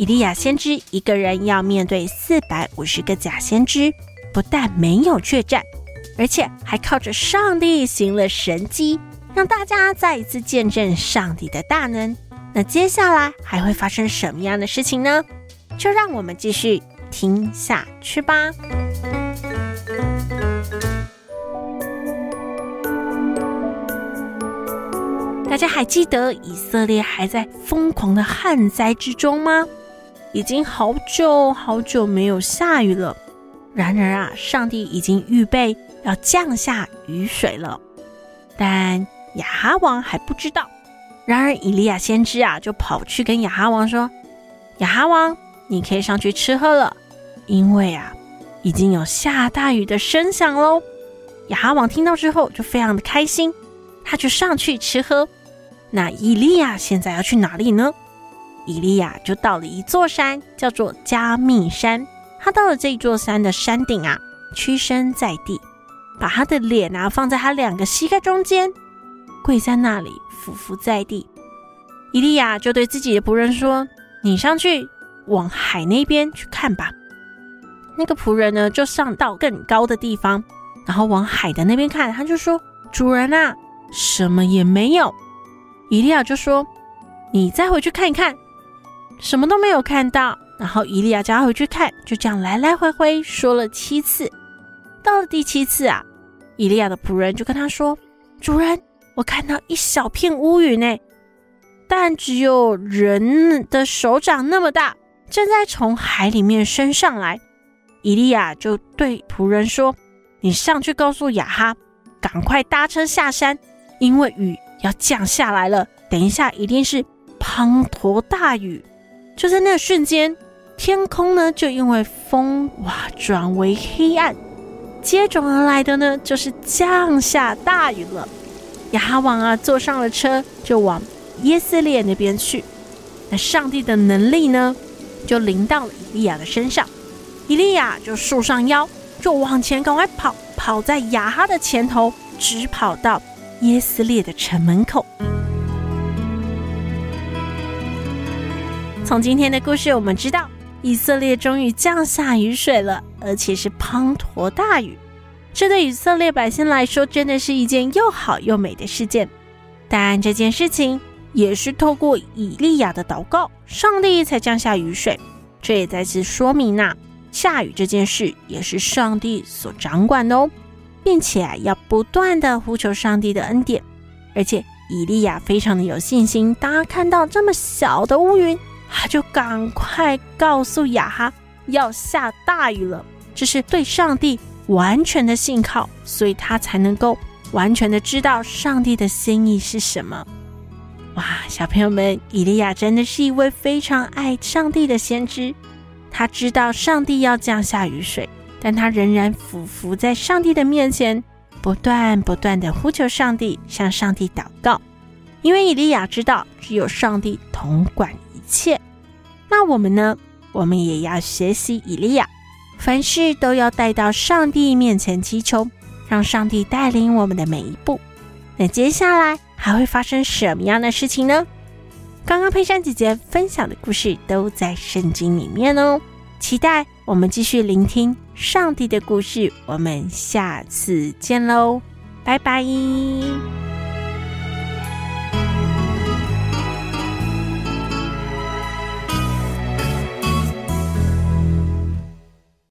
以利亚先知一个人要面对四百五十个假先知，不但没有怯战，而且还靠着上帝行了神迹，让大家再一次见证上帝的大能。那接下来还会发生什么样的事情呢？就让我们继续听下去吧。大家还记得以色列还在疯狂的旱灾之中吗？已经好久好久没有下雨了，然而啊，上帝已经预备要降下雨水了，但亚哈王还不知道。然而以利亚先知啊，就跑去跟亚哈王说：“亚哈王，你可以上去吃喝了，因为啊，已经有下大雨的声响喽。”亚哈王听到之后就非常的开心，他就上去吃喝。那以利亚现在要去哪里呢？以利亚就到了一座山，叫做加密山。他到了这座山的山顶啊，屈身在地，把他的脸啊放在他两个膝盖中间，跪在那里，俯伏在地。以利亚就对自己的仆人说：“你上去往海那边去看吧。”那个仆人呢，就上到更高的地方，然后往海的那边看。他就说：“主人啊，什么也没有。”以利亚就说：“你再回去看一看。”什么都没有看到，然后伊利亚叫他回去看，就这样来来回回说了七次。到了第七次啊，伊利亚的仆人就跟他说：“主人，我看到一小片乌云呢，但只有人的手掌那么大，正在从海里面升上来。”伊利亚就对仆人说：“你上去告诉雅哈，赶快搭车下山，因为雨要降下来了，等一下一定是滂沱大雨。”就在那瞬间，天空呢就因为风哇转为黑暗，接踵而来的呢就是降下大雨了。亚哈王啊坐上了车，就往耶斯列那边去。那上帝的能力呢就临到了以利亚的身上，以利亚就束上腰，就往前赶快跑，跑在亚哈的前头，直跑到耶斯列的城门口。从今天的故事，我们知道以色列终于降下雨水了，而且是滂沱大雨。这对以色列百姓来说，真的是一件又好又美的事件。但这件事情也是透过以利亚的祷告，上帝才降下雨水。这也再次说明呐、下雨这件事也是上帝所掌管的哦，并且要不断的呼求上帝的恩典。而且以利亚非常的有信心，当他看到这么小的乌云。他就赶快告诉亚哈要下大雨了，这是对上帝完全的信靠，所以他才能够完全的知道上帝的心意是什么。哇，小朋友们，以利亚真的是一位非常爱上帝的先知，他知道上帝要降下雨水，但他仍然俯伏在上帝的面前，不断不断的呼求上帝，向上帝祷告，因为以利亚知道只有上帝统管切。那我们呢？我们也要学习以利亚，凡事都要带到上帝面前祈求，让上帝带领我们的每一步。那接下来还会发生什么样的事情呢？刚刚佩珊姐姐分享的故事都在圣经里面哦，期待我们继续聆听上帝的故事。我们下次见喽，拜拜。